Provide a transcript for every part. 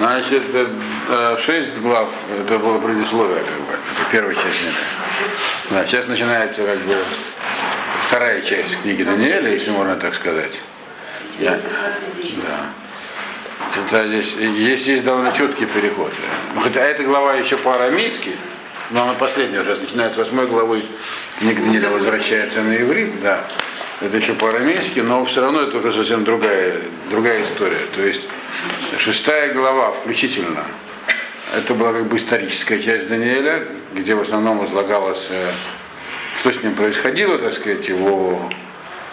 Значит, э, шесть глав, это было предисловие, как бы, это первая часть книги. Да, сейчас начинается как бы вторая часть книги Даниэля, если можно так сказать. Я, да. Хотя здесь, здесь есть довольно четкий переход. Хотя эта глава еще по-арамейски, но она последняя уже, начинается с восьмой главы, книга Даниэля возвращается на иврит, да. Это еще по-арамейски, но все равно это уже совсем другая, другая история. То есть шестая глава включительно, это была как бы историческая часть Даниэля, где в основном излагалось, э, что с ним происходило, так сказать, его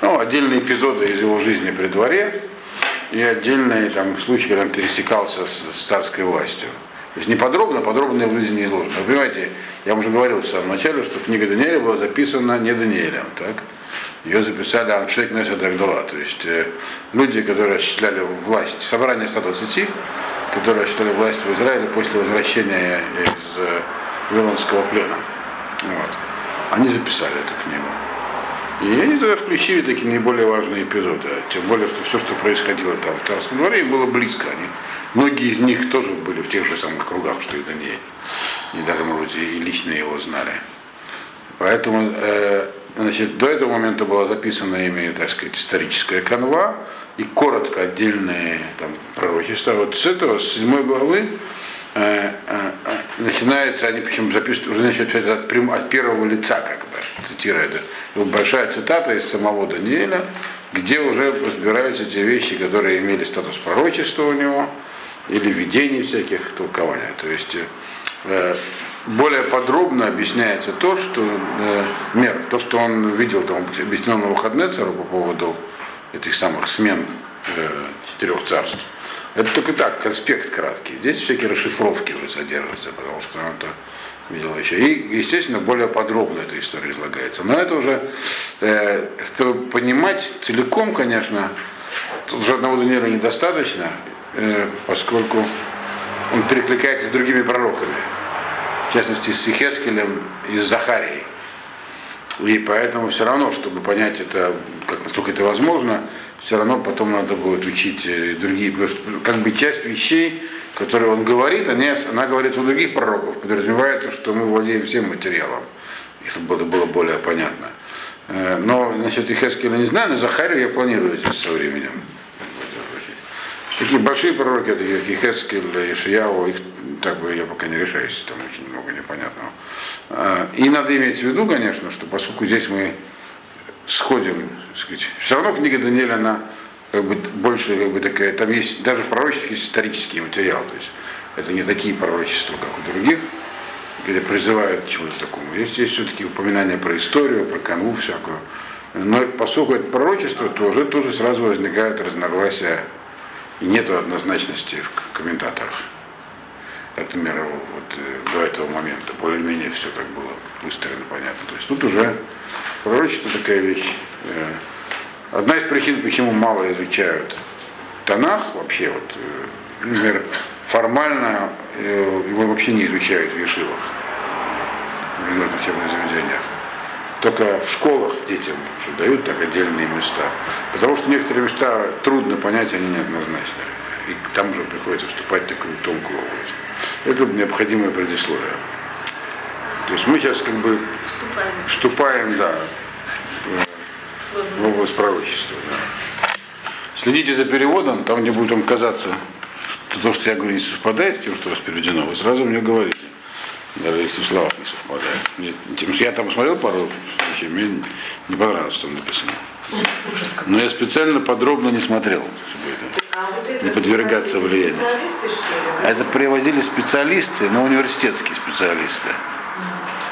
ну, отдельные эпизоды из его жизни при дворе и отдельные там, случаи, когда он пересекался с, с царской властью. То есть не подробно, подробно в жизни не изложено. Вы понимаете, я уже говорил в самом начале, что книга Даниэля была записана не Даниэлем, так? Ее записали Аншек Несет Агдула, то есть э, люди, которые осуществляли власть, собрание 120, которые осуществляли власть в Израиле после возвращения из э, Вавилонского плена. Вот. Они записали эту книгу. И они тогда включили такие наиболее важные эпизоды. Тем более, что все, что происходило там в царском дворе, было близко. Они, многие из них тоже были в тех же самых кругах, что и Даниэль. И даже, может быть, и лично его знали. Поэтому э, Значит, до этого момента была записана ими, так сказать, историческая канва и коротко отдельные там, пророчества. Вот с этого, с седьмой главы, э, э, начинается, они причем записывают, уже начинают от, от первого лица, как бы, цитируя это. вот большая цитата из самого Даниэля, где уже разбираются те вещи, которые имели статус пророчества у него, или видений всяких толкований. То есть э, более подробно объясняется то, что э, мер, то, что он видел, там, объяснил на выходные цару по поводу этих самых смен э, четырех царств. Это только так, конспект краткий. Здесь всякие расшифровки уже содержатся, потому что он это видел еще. И, естественно, более подробно эта история излагается. Но это уже, э, чтобы понимать целиком, конечно, тут же одного Даниэля недостаточно, э, поскольку он перекликается с другими пророками в частности с Ихескелем и с Захарией. И поэтому все равно, чтобы понять это, как насколько это возможно, все равно потом надо будет учить э, другие, как бы часть вещей, которые он говорит, они, она говорит у других пророков, подразумевается, что мы владеем всем материалом, чтобы это было более понятно. Э, но насчет Ихескеля не знаю, но Захарию я планирую здесь со временем. Такие большие пророки, такие как Ихескель, Ишияу, их так бы я пока не решаюсь, там очень много непонятного. А, и надо иметь в виду, конечно, что поскольку здесь мы сходим, сказать, все равно книга Даниэля, она как бы больше как бы такая, там есть, даже в пророчестве есть исторический материал, то есть это не такие пророчества, как у других, где призывают к чему-то такому. Есть, есть все-таки упоминания про историю, про канву всякую. Но поскольку это пророчество, то уже тоже сразу возникает разногласия нет однозначности в комментаторах как, например, вот э, до этого момента более-менее все так было выстроено, понятно. То есть тут уже пророчество такая вещь. Э, одна из причин, почему мало изучают Танах вообще, вот, э, например, формально его вообще не изучают в Ешивах, в учебных заведениях. Только в школах детям дают так отдельные места. Потому что некоторые места трудно понять, они неоднозначны. И там уже приходится вступать в такую тонкую область. Это необходимое предисловие. То есть мы сейчас как бы вступаем, вступаем да, в область пророчества. Да. Следите за переводом, там, где будет вам казаться, что то, что я говорю, не совпадает с тем, что у вас переведено, вы сразу мне говорите. Даже если в словах не совпадает. Мне, тем, что я там смотрел пару вещей, мне не понравилось, что там написано. Но я специально подробно не смотрел, чтобы это не подвергаться влиянию. Это приводили специалисты, но университетские специалисты.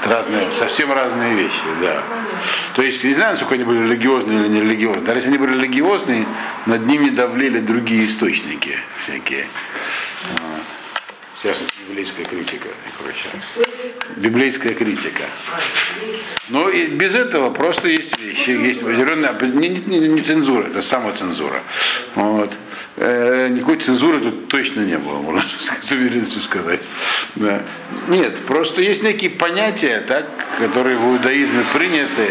Разные, совсем разные вещи, да. То есть, не знаю, насколько они были религиозные или не религиозные. Даже если они были религиозные, над ними давлели другие источники всякие. Вот. В частности, библейская критика и прочее. Библейская критика. Но и без этого просто есть вещи, есть определенная, не, не, не цензура, это самоцензура. Вот. Э, никакой цензуры тут точно не было, можно с уверенностью сказать. Да. Нет, просто есть некие понятия, так, которые в иудаизме приняты,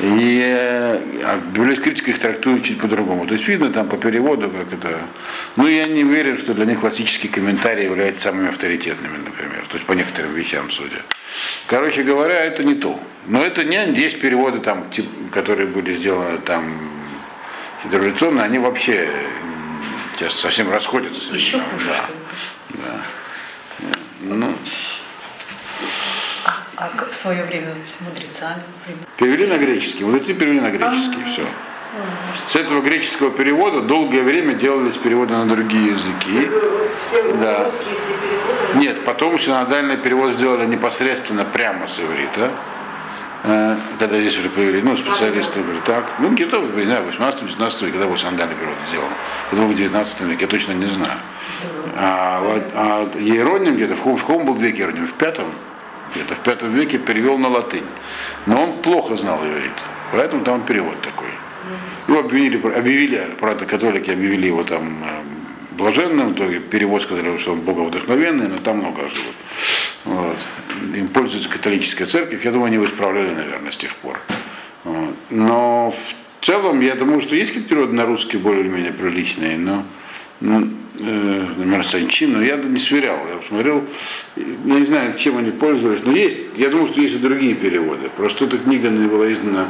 И а библейская их трактует чуть по-другому. То есть видно там по переводу, как это. Ну, я не уверен, что для них классические комментарии являются самыми авторитетными, например. То есть по некоторым вещам судя. Короче говоря, это не то. Но это не есть переводы, там, тип, которые были сделаны там революционно, они вообще сейчас совсем расходятся. Еще. Да. да. Ну, А как в свое время с мудрецами? перевели на греческий. Мудрецы перевели на греческий, все. С этого греческого перевода долгое время делались переводы на другие языки. Все Да. русские все переводы. Нет, потом синодальный перевод сделали непосредственно прямо с иврита. Э, Когда здесь уже появились, ну, специалисты говорят, так, ну, где-то в не знаю, 18-19 веке, когда был синодальный перевод сделан. Думаю, в 19 веке, я точно не знаю. А, а Иероним где-то, в, каком- в каком был веке Иероним? В пятом? Где-то в пятом веке перевел на латынь. Но он плохо знал иврит, поэтому там перевод такой. Его обвинили, объявили, правда, католики объявили его там э, блаженным, то перевод сказали, что он боговдохновенный, но там много живут. Вот. Им пользуется католическая церковь, я думаю, они его исправляли, наверное, с тех пор. Вот. Но в целом, я думаю, что есть какие-то переводы на русский более-менее приличные, но э, например, Санчин, но я не сверял. Я посмотрел, я не знаю, чем они пользовались, но есть, я думаю, что есть и другие переводы. Просто эта книга не была издана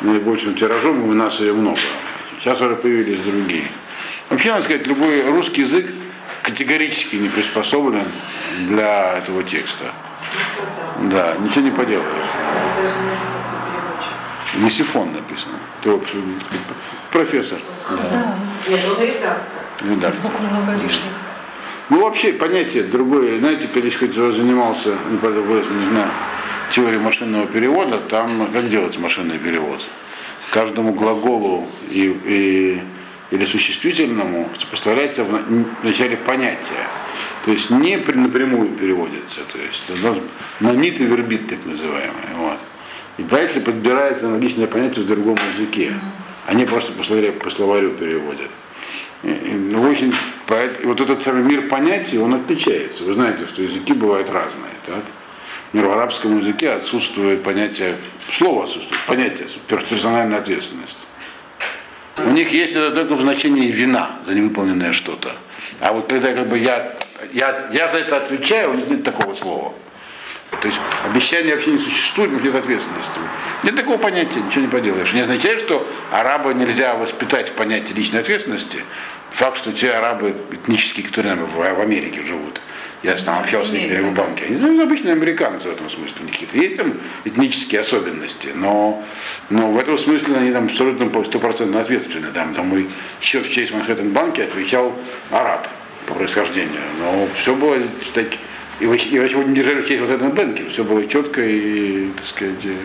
наибольшим тиражом, и у нас ее много. Сейчас уже появились другие. Вообще, надо сказать, любой русский язык категорически не приспособлен для этого текста. Да, ничего не поделаешь. Не написано по переводчик. Лисифон написано. То, профессор, Нет, он редактор. Редактор. Сколько много лишних. Ну, вообще, понятие другое. Знаете, когда я занимался, ну, правда, не знаю, теорией машинного перевода, там как делается машинный перевод? Каждому глаголу и, и- или существительному поставляется в, на- в начале понятие. То есть не напрямую переводится. То есть это нанит и вербит, так называемое. Вот. И дальше подбирается аналогичное понятие в другом языке. Они просто по словарю, по словарю переводят. Ну, очень, вот этот самый мир понятий, он отличается. Вы знаете, что языки бывают разные. Так? Например, в арабском языке отсутствует понятие, слово отсутствует, понятие, персональная ответственность. У них есть это только в значении вина за невыполненное что-то. А вот когда как бы я, я, я за это отвечаю, у них нет такого слова. То есть обещания вообще не существует, нет ответственности. Нет такого понятия, ничего не поделаешь. Не означает, что араба нельзя воспитать в понятии личной ответственности. Факт, что те арабы этнические, которые в, Америке живут, я там общался с некоторыми в банке, они ну, обычные американцы в этом смысле. У них какие-то есть там этнические особенности, но, но в этом смысле они там абсолютно стопроцентно ответственны. Там, там мой счет в честь Манхэттен банке отвечал араб по происхождению. Но все было так, и и вообще не держали в честь вот этого банке. Все было четко и, так сказать, э,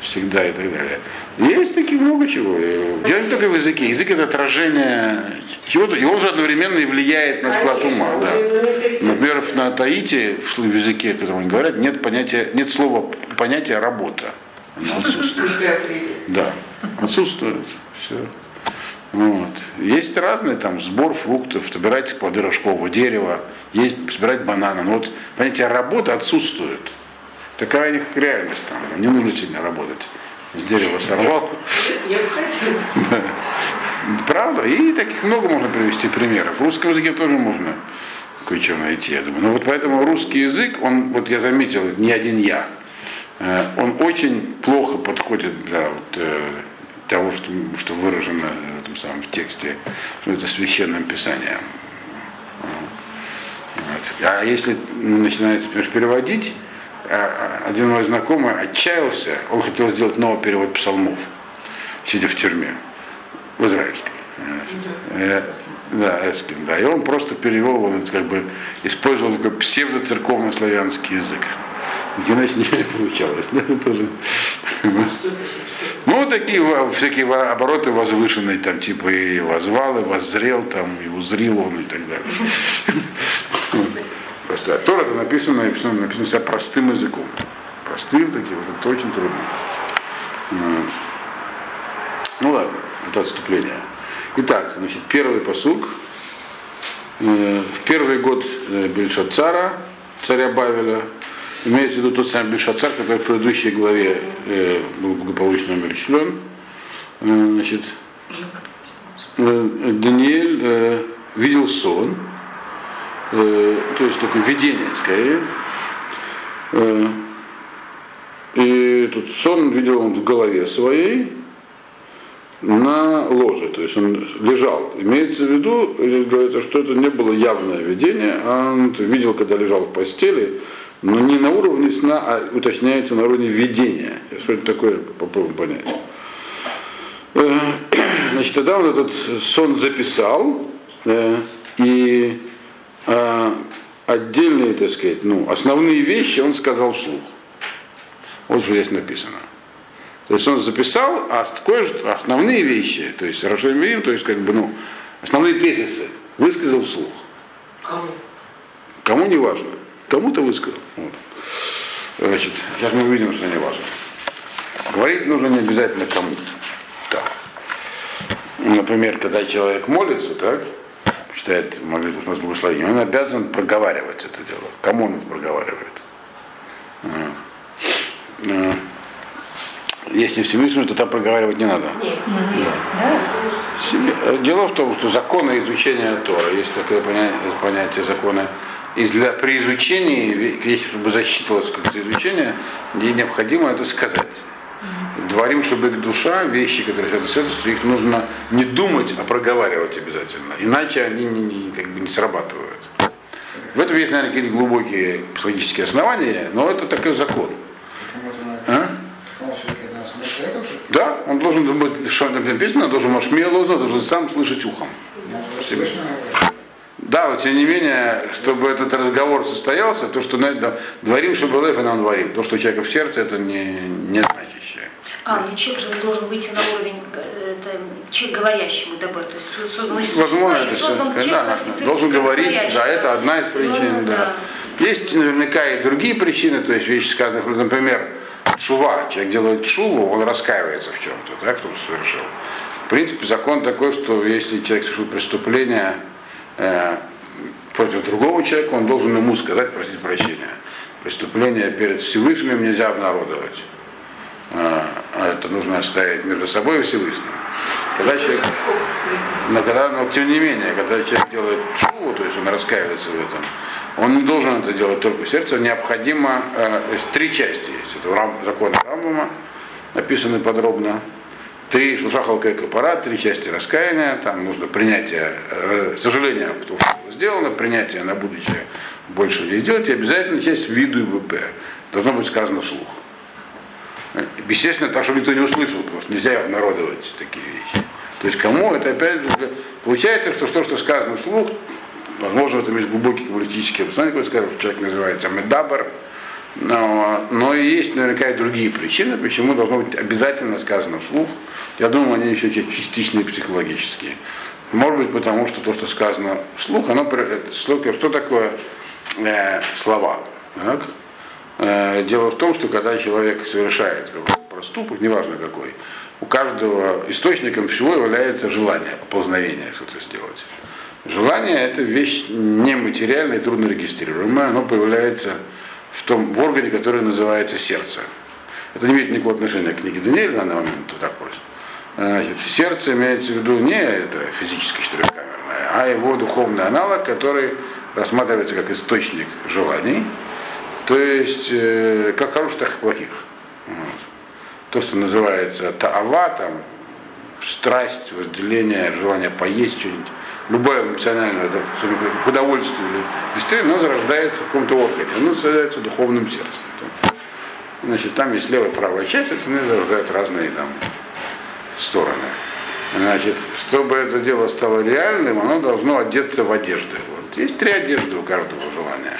всегда и так далее. Есть такие много чего. Дело не только в языке. Язык это отражение чего-то, и он же одновременно и влияет на склад Конечно, ума. Да. Например, на Таити, в языке, о котором они говорят, нет понятия, нет слова понятия работа. Оно отсутствует. Да, отсутствует. Все. Вот. Есть разные там сбор фруктов, собирать плоды рожкового дерева, есть собирать бананы. Но вот понятие работы отсутствует. Такая у них реальность там. Не нужно сильно работать. С дерева сорвал. Я бы хотела. Правда? И таких много можно привести примеров. В русском языке тоже можно кое-что найти, я думаю. Но вот поэтому русский язык, он, вот я заметил, не один я, э, он очень плохо подходит для вот, э, того, что, что выражено этом самом в тексте, что это священным писанием. Вот. А если начинается например, переводить, а, а, один мой знакомый отчаялся, он хотел сделать новый перевод псалмов, сидя в тюрьме, в израильской. Э, Да, Эскин, да. И он просто перевел, он как бы использовал такой псевдоцерковно-славянский язык. Иначе ничего не получалось. Но это тоже... Ну, такие всякие обороты возвышенные, там, типа и возвал, и воззрел, там, и узрил он, и так далее. Просто Тора это написано, и всё написано вся простым языком. Простым таким, вот это очень трудно. Ну ладно, это отступление. Итак, значит, первый посук. Э, В первый год э, Бельшацара, царя Бавеля, Имеется в виду тот самый Бешацар, который в предыдущей главе э, был благополучно умерщвлен. Э, значит, э, Даниэль э, видел сон, э, то есть такое видение скорее. Э, и тут сон видел он в голове своей на ложе, то есть он лежал. Имеется в виду, здесь говорится, что это не было явное видение, а он видел, когда лежал в постели, но не на уровне сна, а уточняется на уровне видения. Что это такое, попробуем понять. Э, Значит, тогда он этот сон записал, э, и э, отдельные, так сказать, ну, основные вещи он сказал вслух. Вот что здесь написано. То есть он записал, а основные вещи, то есть Рашемирим, то есть как бы, ну, основные тезисы высказал вслух. Кому? Кому не важно. Кому-то высказал. Вот. Значит, сейчас мы увидим, что не важно. Говорить нужно не обязательно кому. Так. Например, когда человек молится, так, читает молитву с благословением, он обязан проговаривать это дело. Кому он это проговаривает? Если в Всемирную, то там проговаривать не надо. Нет. Да? Себе- Дело в том, что законы изучения Тора, есть такое понятие, понятие закона, и для, при изучении, если чтобы засчитывалось как изучение, ей необходимо это сказать. Дворим, чтобы их душа, вещи, которые связаны с этим, их нужно не думать, а проговаривать обязательно. Иначе они не, не- как бы не срабатывают. В этом есть, наверное, какие-то глубокие психологические основания, но это такой закон. А? Да, он должен быть, что написано, должен машмело, должен сам слышать ухом. Да, но тем не менее, чтобы этот разговор состоялся, то, что на- да, дворим, что было, и нам дворим. То, что у человека в сердце, это не, не значащее. А, ну человек же должен выйти на уровень э, это, человек говорящий Мудабер, то есть со- создан Возможно, это создан человек Да, должен говорить, да, это одна из причин, Ну, да. Есть наверняка и другие причины, то есть вещи сказаны, например, шува. Человек делает шуву, он раскаивается в чем-то, так, что совершил. В принципе, закон такой, что если человек совершил преступление э, против другого человека, он должен ему сказать, просить прощения. Преступление перед Всевышним нельзя обнародовать. Э, это нужно оставить между собой и Всевышним. Когда человек но когда, но тем не менее, когда человек делает шуву, то есть он раскаивается в этом, он не должен это делать только в сердце, необходимо, э, то есть три части есть. Это рам, закон Рамбама, написаны подробно. Три шушахалка и капара, три части раскаяния, там нужно принятие, э, сожаление, что было сделано, принятие на будущее больше не и обязательно часть виду и ВП. Должно быть сказано вслух. Э, Естественно, так, чтобы никто не услышал, потому что нельзя обнародовать такие вещи. То есть кому это опять получается, что то, что сказано вслух, возможно, в этом есть глубокий который скажет, что человек называется медабр, но, но и есть наверняка и другие причины, почему должно быть обязательно сказано вслух. Я думаю, они еще частично и психологические. Может быть, потому что то, что сказано вслух, оно, это что такое э, слова? Так? Э, Дело в том, что когда человек совершает проступок, неважно какой, у каждого источником всего является желание, поползновение что-то сделать. Желание это вещь нематериальная трудно регистрируемая, оно появляется в том в органе, который называется сердце. Это не имеет никакого отношения к книге Даниэля на данный момент, вот так просто. Значит, сердце имеется в виду не это физическое четырехкамерное, а его духовный аналог, который рассматривается как источник желаний, то есть э, как хороших, так и плохих. Вот. То, что называется таава, там, страсть, возделение, желание поесть что-нибудь, любое эмоциональное да, к удовольствию или действительно, оно зарождается в каком-то органе, оно зарождается духовным сердцем. Значит, там есть левая и правая часть, это они зарождают разные там стороны. Значит, чтобы это дело стало реальным, оно должно одеться в одежды. Вот. Есть три одежды у каждого желания.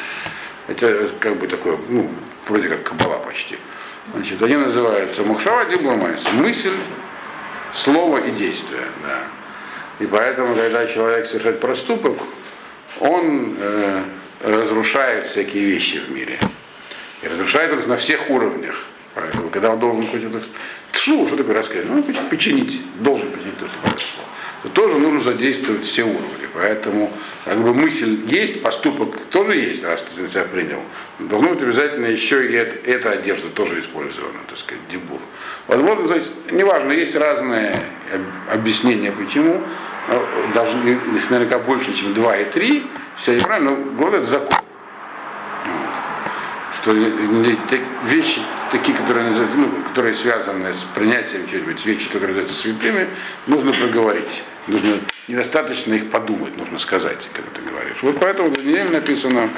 Это как бы такое, ну, вроде как кабала почти. Значит, они называются мухшава, один бламайс. Мысль, слово и действие. Да. И поэтому, когда человек совершает проступок, он э, разрушает всякие вещи в мире. И разрушает их на всех уровнях. Поэтому, когда он должен хоть это... Тшу, что такое рассказать? Ну, починить, должен починить то, что произошло. То тоже нужно задействовать все уровни. Поэтому как бы мысль есть, поступок тоже есть, раз ты себя принял. Должно быть обязательно еще и это, эта одежда тоже использована, так сказать, дебур. Возможно, то есть, неважно, есть разные объяснения, почему. Даже их наверняка больше, чем два и три. Все неправильно, но вот это закон что вещи такие, которые, ну, которые связаны с принятием чего-нибудь, вещи, которые называются святыми, нужно проговорить. Нужно недостаточно их подумать, нужно сказать, когда ты говоришь. Вот поэтому в Данииле написано,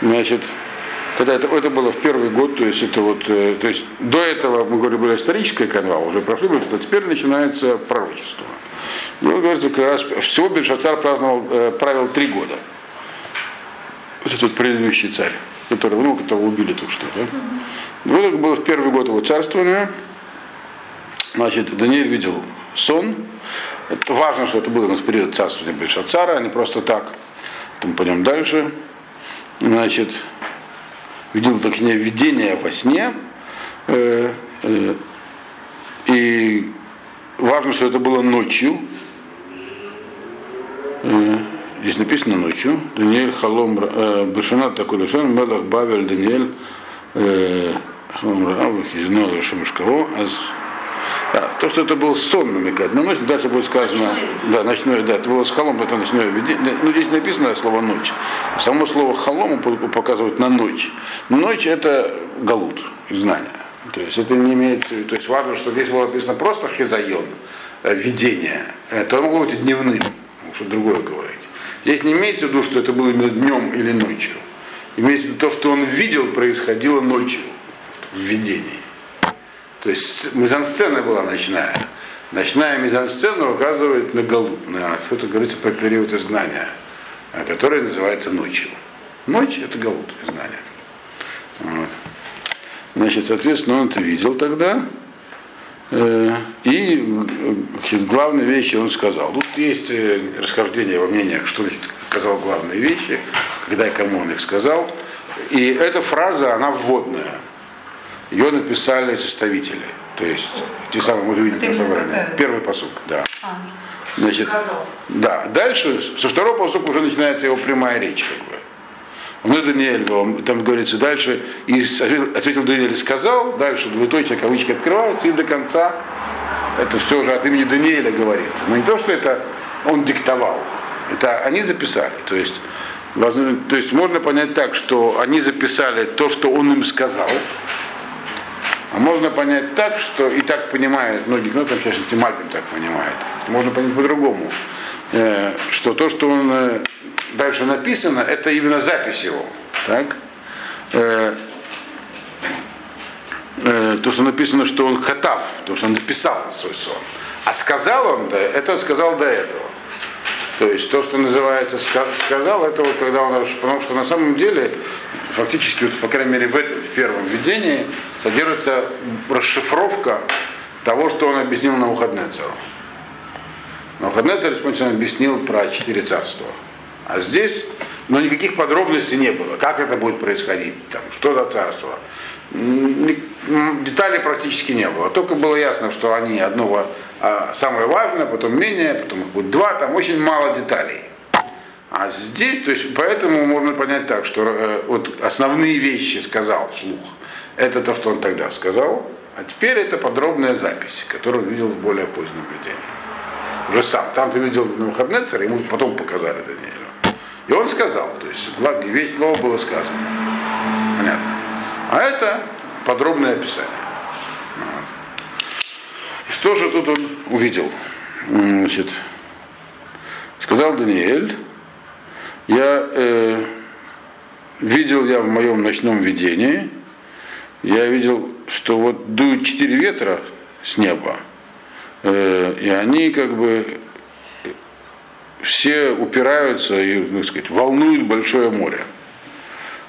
значит, когда это, это было в первый год, то есть это вот, э, то есть до этого, мы говорили, была историческая канва, уже прошли а теперь начинается пророчество. И вот говорится, как раз всего Бельшацар праздновал, э, правил три года. Вот этот предыдущий царь которого, ну, которого убили только что. Да? Вот это было в первый год его царствования. Значит, Даниэль видел сон. Это важно, что это было у нас период царствования Бельшацара, а не просто так. Там пойдем дальше. Значит, видел такие видение во сне. Э, э, и важно, что это было ночью. Э, Здесь написано ночью. Даниэль Халом э, Башанат такой Лешон, Мелах Бавель Даниэль э, Халом Раав, Хизно Шамушкаво. То, что это был сон намекает на ночь, дальше будет сказано, да, ночной, да, это было с халом, это ночное видение. Ну, здесь написано слово ночь. Само слово халом показывает на ночь. Ночь это галут, знание. То есть это не имеет, то есть важно, что здесь было написано просто хизайон, э, видение. Это могло быть и дневным, что другое говорить. Здесь не имеется в виду, что это было именно днем или ночью. Имеется в виду то, что он видел, происходило ночью в видении. То есть мизансцена была ночная. Ночная мизансцена указывает на Галут, на что это говорится про период изгнания, который называется ночью. Ночь это Галут, изгнание. Вот. Значит, соответственно, он это видел тогда. Э, и главные вещи он сказал. Тут есть э, расхождение во мнениях, что сказал главные вещи, когда и кому он их сказал. И эта фраза, она вводная. Ее написали составители. То есть, те самые, мы же видим на собрании. Первый посук, да. А. Значит, да. Дальше, со второго посука уже начинается его прямая речь, как бы. Это Даниэль, там говорится дальше, и ответил Даниэль сказал, дальше двоеточие кавычки открываются, и до конца это все уже от имени Даниэля говорится. Но не то, что это он диктовал, это они записали. То есть, то есть можно понять так, что они записали то, что он им сказал, а можно понять так, что и так понимает многие, ну там, сейчас Мальбин так понимает. Можно понять по-другому, э, что то, что он э, дальше написано, это именно запись его. Так? Э, то, что написано, что он катав, то, что он написал свой сон. А сказал он, да, это сказал до этого. То есть то, что называется сказал, это вот когда он, потому что на самом деле, фактически, вот, по крайней мере, в этом в первом видении содержится расшифровка того, что он объяснил на выходные цару. На выходные царь объяснил про четыре царства. А здесь, но никаких подробностей не было. Как это будет происходить, там, что за царство. Деталей практически не было. Только было ясно, что они одного а, самое важное, потом менее, потом их будет два, там очень мало деталей. А здесь, то есть, поэтому можно понять так, что э, вот основные вещи сказал вслух. Это то, что он тогда сказал. А теперь это подробная запись, которую он видел в более позднем видении. Уже сам. Там ты видел на выходные царь, ему потом показали Даниэлю. И он сказал, то есть весь слово было сказано. Понятно. А это подробное описание. Что же тут он увидел? Значит, сказал Даниэль, я э, видел я в моем ночном видении, я видел, что вот дуют четыре ветра с неба, э, и они как бы все упираются и, ну, сказать, волнуют большое море.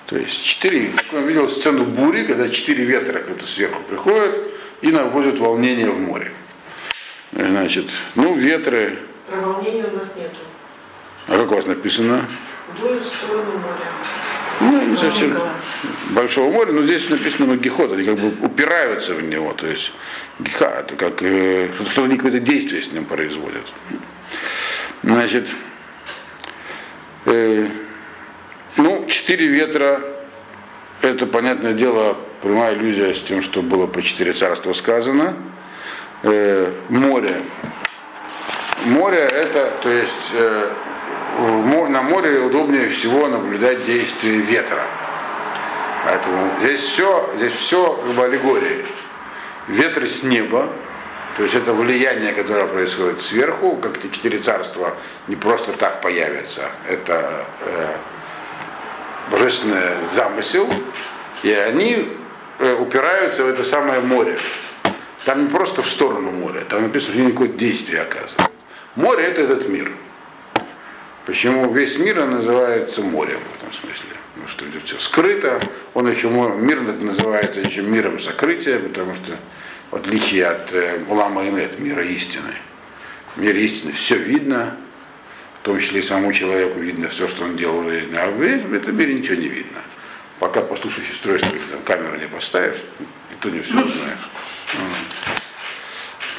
То есть четыре, я видел сцену бури, когда четыре ветра как-то сверху приходят и наводят волнение в море. Значит, ну, ветры. Про волнение у нас нету. А как у вас написано? Дуют в сторону моря. Ну, не совсем большого моря, но здесь написано ну, гихот, они как бы упираются в него, то есть гиха, это как э, что-то какое-то действие с ним производят. Значит, э, ну, четыре ветра, это, понятное дело, прямая иллюзия с тем, что было про четыре царства сказано. Э, море. Море это, то есть, э, на море удобнее всего наблюдать действие ветра. Поэтому здесь все, здесь все как бы аллегории. Ветры с неба, то есть это влияние, которое происходит сверху, как эти четыре царства не просто так появятся. Это э, божественный замысел, и они э, упираются в это самое море. Там не просто в сторону моря, там написано, что никакое действие оказывает. Море это этот мир. Почему весь мир называется морем в этом смысле? Потому что это все скрыто. Он еще мир называется еще миром сокрытия, потому что в отличие от э, Улама Имет, мира истины. В мире истины все видно, в том числе и самому человеку видно все, что он делал в жизни, а в этом мире ничего не видно. Пока послушающее устройство или там камеру не поставишь, и то не все узнаешь.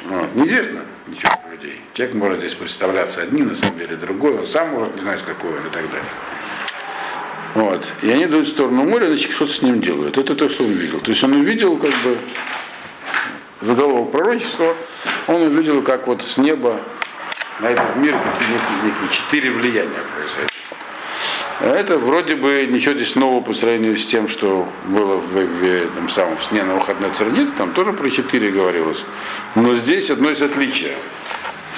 Вот. Неизвестно ничего про людей. Человек может здесь представляться одним, на самом деле другой, он сам может не знать, какой он и так далее. Вот. И они идут в сторону моря, значит, что-то с ним делают. Это то, что он видел. То есть он увидел, как бы, годового пророчества, он увидел, как вот с неба на этот мир какие некие, некие четыре влияния происходят. А Это вроде бы ничего здесь нового по сравнению с тем, что было в, в, там, самом, в сне на выходной нет, там тоже про четыре говорилось. Но здесь одно из отличия.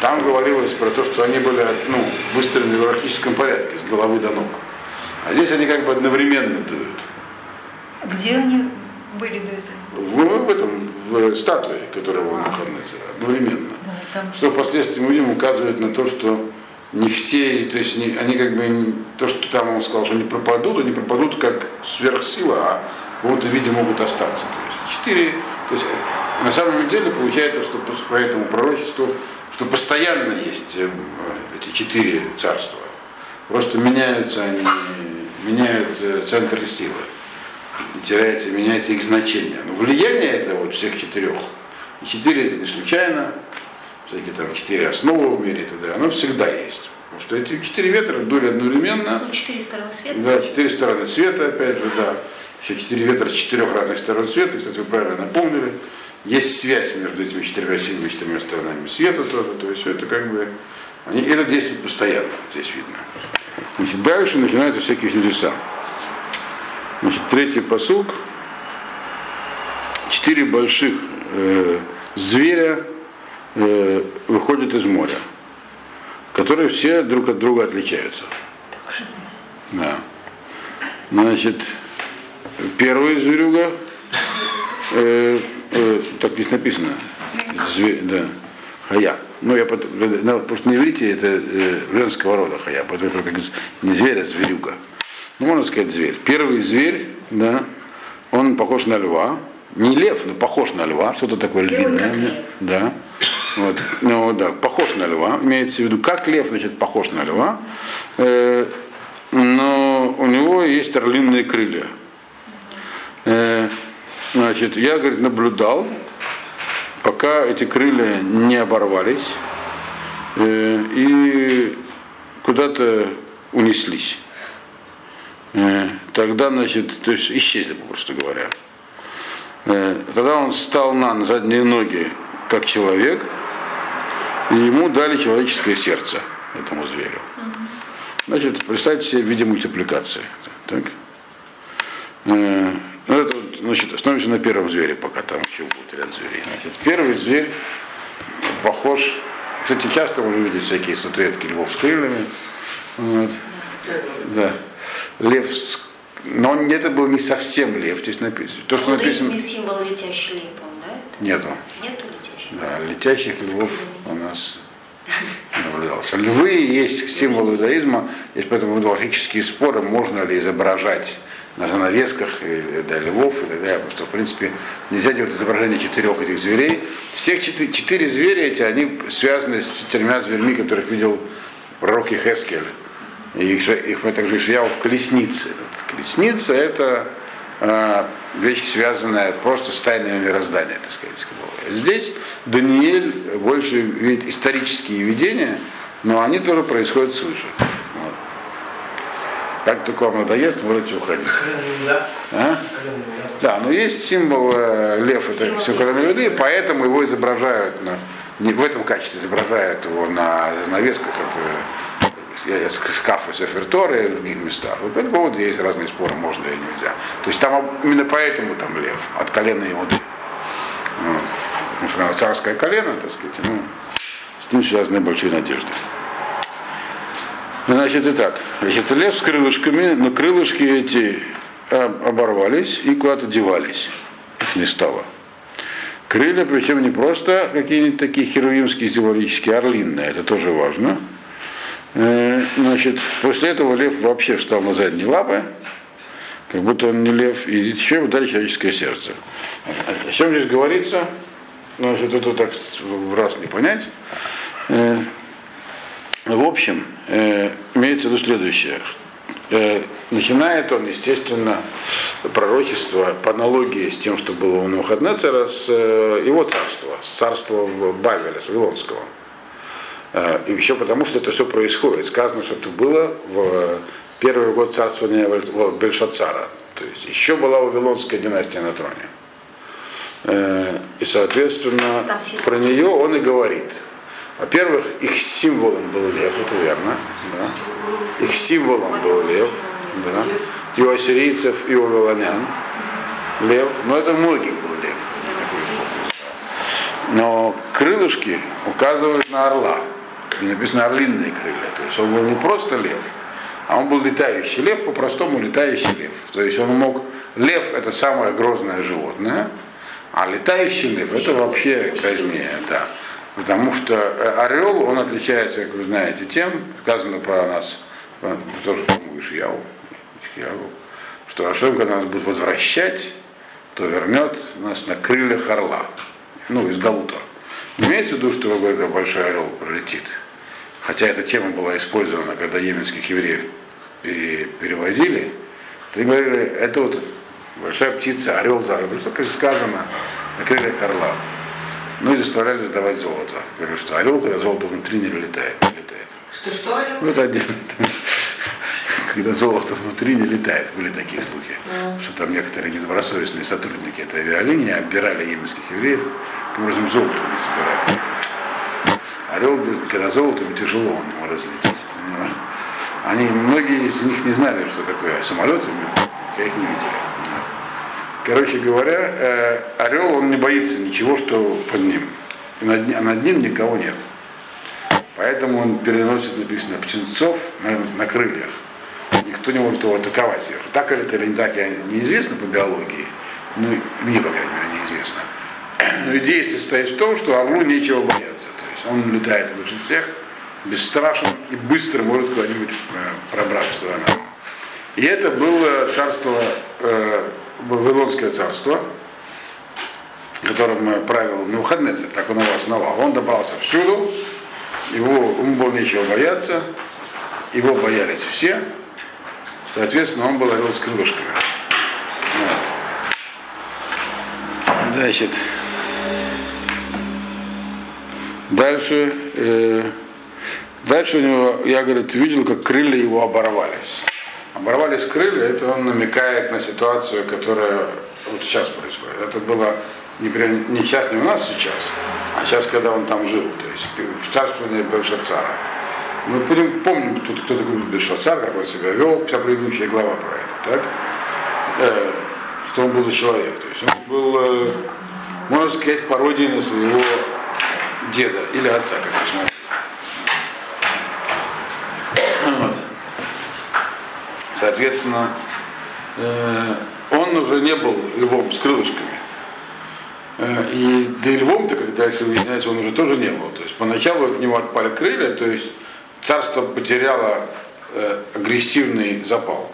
Там говорилось про то, что они были ну, выстроены в иерархическом порядке, с головы до ног. А здесь они как бы одновременно дуют. Где они были до этого? В, в этом, в статуе, которая была на выходной одновременно. Да, там Что впоследствии мы видим, указывает на то, что не все, то есть не- они как бы, то, что там он сказал, что они пропадут, они пропадут как сверхсила, а в каком-то виде могут остаться. То есть четыре, то есть э, на самом деле получается, что по этому пророчеству, что постоянно есть э, эти четыре царства. Просто меняются они, меняют э, центр силы. Теряется, меняется их значение. Но влияние это вот всех четырех. Четыре это не случайно, всякие там четыре основы в мире и так далее, оно всегда есть. Потому что эти четыре ветра дули одновременно, Ну, четыре стороны света. да, четыре стороны света, опять же, да. Еще четыре ветра с четырех разных сторон света, кстати, вы правильно напомнили. Есть связь между этими четырьмя сильными четырьмя сторонами света тоже, то есть все это как бы, они, это действует постоянно, здесь видно. Значит, дальше начинаются всякие чудеса. Значит, третий посук. Четыре больших э, зверя э, выходят из моря, которые все друг от друга отличаются. только что здесь. Да. Значит, первый зверюга, э, э, так здесь написано, Зве- да, хая. Ну, я потом, ну, потому что на иврите это э, женского рода хая, потому что как не зверь, а зверюга. Ну, можно сказать зверь. Первый зверь, да, он похож на льва. Не лев, но похож на льва, что-то такое львиное. Да. Вот. Ну да, похож на льва. Имеется в виду, как лев, значит, похож на льва. Э, но у него есть орлиные крылья. Э, значит, я, говорит, наблюдал, пока эти крылья не оборвались э, и куда-то унеслись. Э, тогда, значит, то есть исчезли, попросту говоря. Э, Тогда он встал на задние ноги, как человек, и ему дали человеческое сердце, этому зверю. Значит, представьте себе в виде мультипликации. Так? Э, Ну, это, значит, остановимся на первом звере, пока там еще будет ряд зверей. Значит, первый зверь похож, кстати, часто можно видеть всякие статуэтки львов с крыльями. Вот. Да. Лев с... Но он, это был не совсем лев, здесь написано. То, что Вот написано... не символ летящий лепом, да? это? Нету. Нету? Да, летящих львов у нас не наблюдался. Львы есть символ иудаизма, есть поэтому идеологические споры, можно ли изображать на занавесках или, да, львов, и так далее, потому что, в принципе, нельзя делать изображение четырех этих зверей. Всех четыре, четыре зверя эти, они связаны с четырьмя зверьми, которых видел пророк Ихескель. И их, их также Ишияу в колеснице. Вот колесница это э, вещь, связанная просто с тайнами мироздания, так сказать. Здесь Даниэль больше видит исторические видения, но они тоже происходят свыше. Вот. Как только вам надоест, можете уходить. А? Да, но есть символ э, лев, это колено Иуды, поэтому его изображают на, не, в этом качестве изображают его на занавесках от шкафа Сеферторы и местах. Вот по этому поводу есть разные споры, можно или нельзя. То есть там именно поэтому там лев, от колена Иуды. Вот. Потому что царское колено, так сказать, ну, с ним связаны большие надежды. Значит, итак, значит, лев с крылышками, но крылышки эти оборвались и куда-то девались. Их не стало. Крылья, причем не просто какие-нибудь такие херувимские, символические, орлинные, это тоже важно. Значит, после этого лев вообще встал на задние лапы, как будто он не лев, и еще ему дали человеческое сердце. О чем здесь говорится? Значит, это так в раз не понять. Э, В общем, э, имеется в виду следующее. Э, Начинает он, естественно, пророчество по аналогии с тем, что было у Навуходнецера, с его царства, с царства Бавеля, с Вавилонского. Э, И еще потому, что это все происходит. Сказано, что это было в первый год царствования Бельшацара. То есть еще была Вавилонская династия на троне. Э, И, соответственно, про нее он и говорит. Во-первых, их символом был лев, это верно. Да. Их символом был лев. Да. И у ассирийцев, и у вавилонян лев. Но это многих был лев. Но крылышки указывают на орла. И написано орлиные крылья. То есть он был не просто лев, а он был летающий лев, по-простому летающий лев. То есть он мог... Лев это самое грозное животное, а летающий лев это вообще казнее. Да. Потому что э, орел, он отличается, как вы знаете, тем, сказано про нас, тоже Ишьяу, Ишьяу, что Ашем, нас будет возвращать, то вернет нас на крыльях орла, ну, из Галута. Имеется в виду, что большой орел пролетит. Хотя эта тема была использована, когда йеменских евреев пере- перевозили, то они говорили, это вот большая птица, орел, да, что, как сказано, на крыльях орла. Ну и заставляли сдавать золото. Говорю, что орел, когда золото внутри не летает, не летает. Что, что, орел? Ну это отдельно. Когда золото внутри не летает, были такие слухи, что там некоторые недобросовестные сотрудники этой авиалинии оббирали йеменских евреев, таким образом золото не собирали. Орел, когда золото, ему тяжело он его разлететь. понимаешь? Они, многие из них не знали, что такое самолет, я их не видели. Вот. Короче говоря, э, орел, он не боится ничего, что под ним. И над, а над ним никого нет. Поэтому он переносит, написано, птенцов на, на крыльях. Никто не может его атаковать. Так это или не так, я неизвестно по биологии. Ну, мне, по крайней мере, неизвестно. Но идея состоит в том, что орлу нечего бояться. То есть он летает лучше всех, бесстрашен и быстро может куда-нибудь э, пробраться куда надо. И это было царство, э, Вавилонское царство, которым э, правил Навуходнецер, так он его основал. Он добрался всюду, его, ему было нечего бояться, его боялись все, соответственно, он был орел с крылышками. Вот. Значит, дальше, э, дальше у него, я, говорит, видел, как крылья его оборвались. Оборвались крылья, это он намекает на ситуацию, которая вот сейчас происходит. Это было не, не сейчас, не у нас сейчас, а сейчас, когда он там жил, то есть в царствовании Белшацара. Мы будем, помним, кто, кто такой был Белшацар, как он себя вел, вся предыдущая глава про это, так? Э, что он был за человек. То есть он был, э, можно сказать, пародией на своего деда или отца, как посмотреть. Вот. Соответственно, э, он уже не был львом с крылышками. Э, И да и львом-то, как дальше выясняется, он уже тоже не был. То есть поначалу от него отпали крылья, то есть царство потеряло э, агрессивный запал.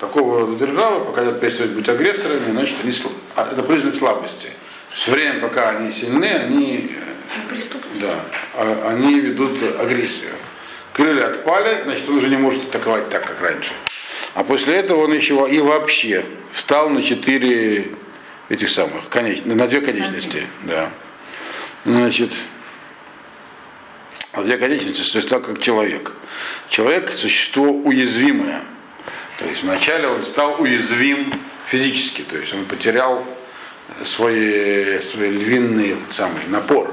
Такого рода державы, пока перестают быть агрессорами, значит, они а это признак слабости. Все время, пока они сильны, они э, Преступность. да, а- они ведут агрессию. Крылья отпали, значит, он уже не может атаковать так, как раньше. А после этого он еще и вообще встал на четыре этих самых, конеч... на две конечности. Да. Значит, А две конечности, то есть стал как человек. Человек – существо уязвимое. То есть вначале он стал уязвим физически, то есть он потерял свой, свой львиный этот самый напор.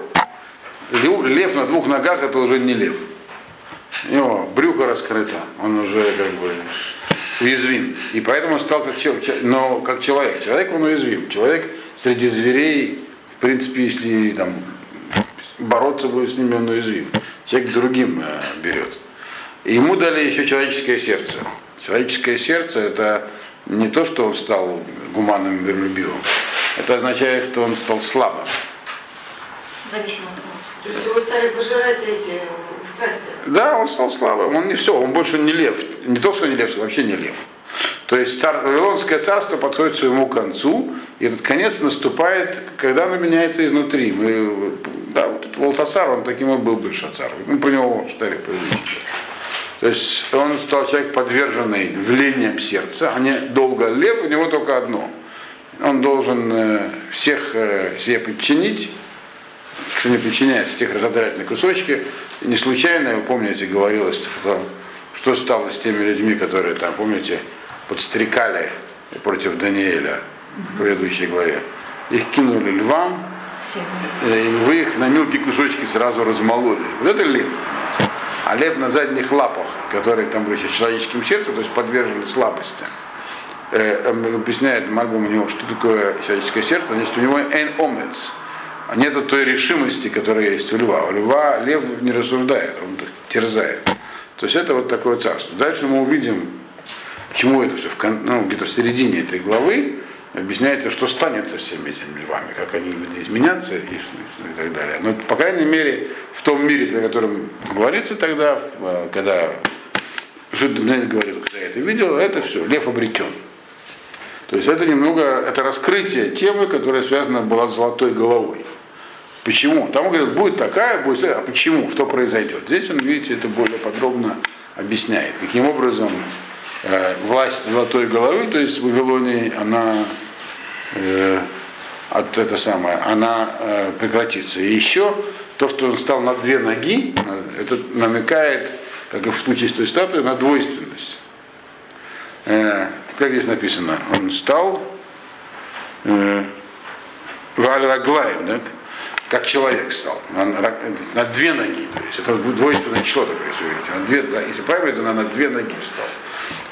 Лев, на двух ногах это уже не лев. У него брюхо раскрыто, он уже как бы уязвим. И поэтому он стал как человек, но как человек. Человек он уязвим. Человек среди зверей, в принципе, если там бороться будет с ними, он уязвим. Человек другим э, берет. И ему дали еще человеческое сердце. Человеческое сердце это не то, что он стал гуманным и миролюбивым. Это означает, что он стал слабым. Эмоций. То есть его стали пожирать эти страсти. Да, он стал слабым. Он не все, он больше не лев. Не то, что не лев, вообще не лев. То есть цар, Вавилонское царство подходит к своему концу, и этот конец наступает, когда оно меняется изнутри. Мы, да, вот Волтасар, он таким и был Бельшацар. Мы про него читали. То есть он стал человек, подверженный влиянием сердца, а не долго лев, у него только одно. Он должен э, всех э, себе подчинить, кто не подчиняется, тех разодрать на кусочки. И не случайно, вы помните, говорилось, что, что стало с теми людьми, которые там, помните, подстрекали против Даниэля в предыдущей главе. Их кинули львам, и львы их на мелкие кусочки сразу размололи. Вот это лев. А лев на задних лапах, которые там были человеческим сердцем, то есть подвержены слабости. Э, э, объясняет Мальбом у него, что такое человеческое сердце, значит, у него эн омец. А нету той решимости, которая есть у льва. У льва лев не рассуждает, он терзает. То есть это вот такое царство. Дальше мы увидим, чему это все, ну, где-то в середине этой главы, объясняется, что станет со всеми этими львами, как они будут изменяться и, и так далее. Но, по крайней мере, в том мире, о котором говорится тогда, в- когда Жид Даниэль говорит, когда я это видел, это все, лев обречен. То есть это немного, это раскрытие темы, которая связана была с золотой головой. Почему? Там он говорит, будет такая, будет такая, а почему, что произойдет. Здесь он, видите, это более подробно объясняет, каким образом э, власть золотой головы, то есть в Вавилонии, она э, от это самое, она э, прекратится. И еще то, что он стал на две ноги, это намекает, как и в случае с той статуей, на двойственность. Э, как здесь написано? Он стал э, Валь-Раглаем, да? Как человек стал, на, на- на две ноги, то есть это двойственное число такое, если видите, на две, да, если правильно, то она на две ноги встал.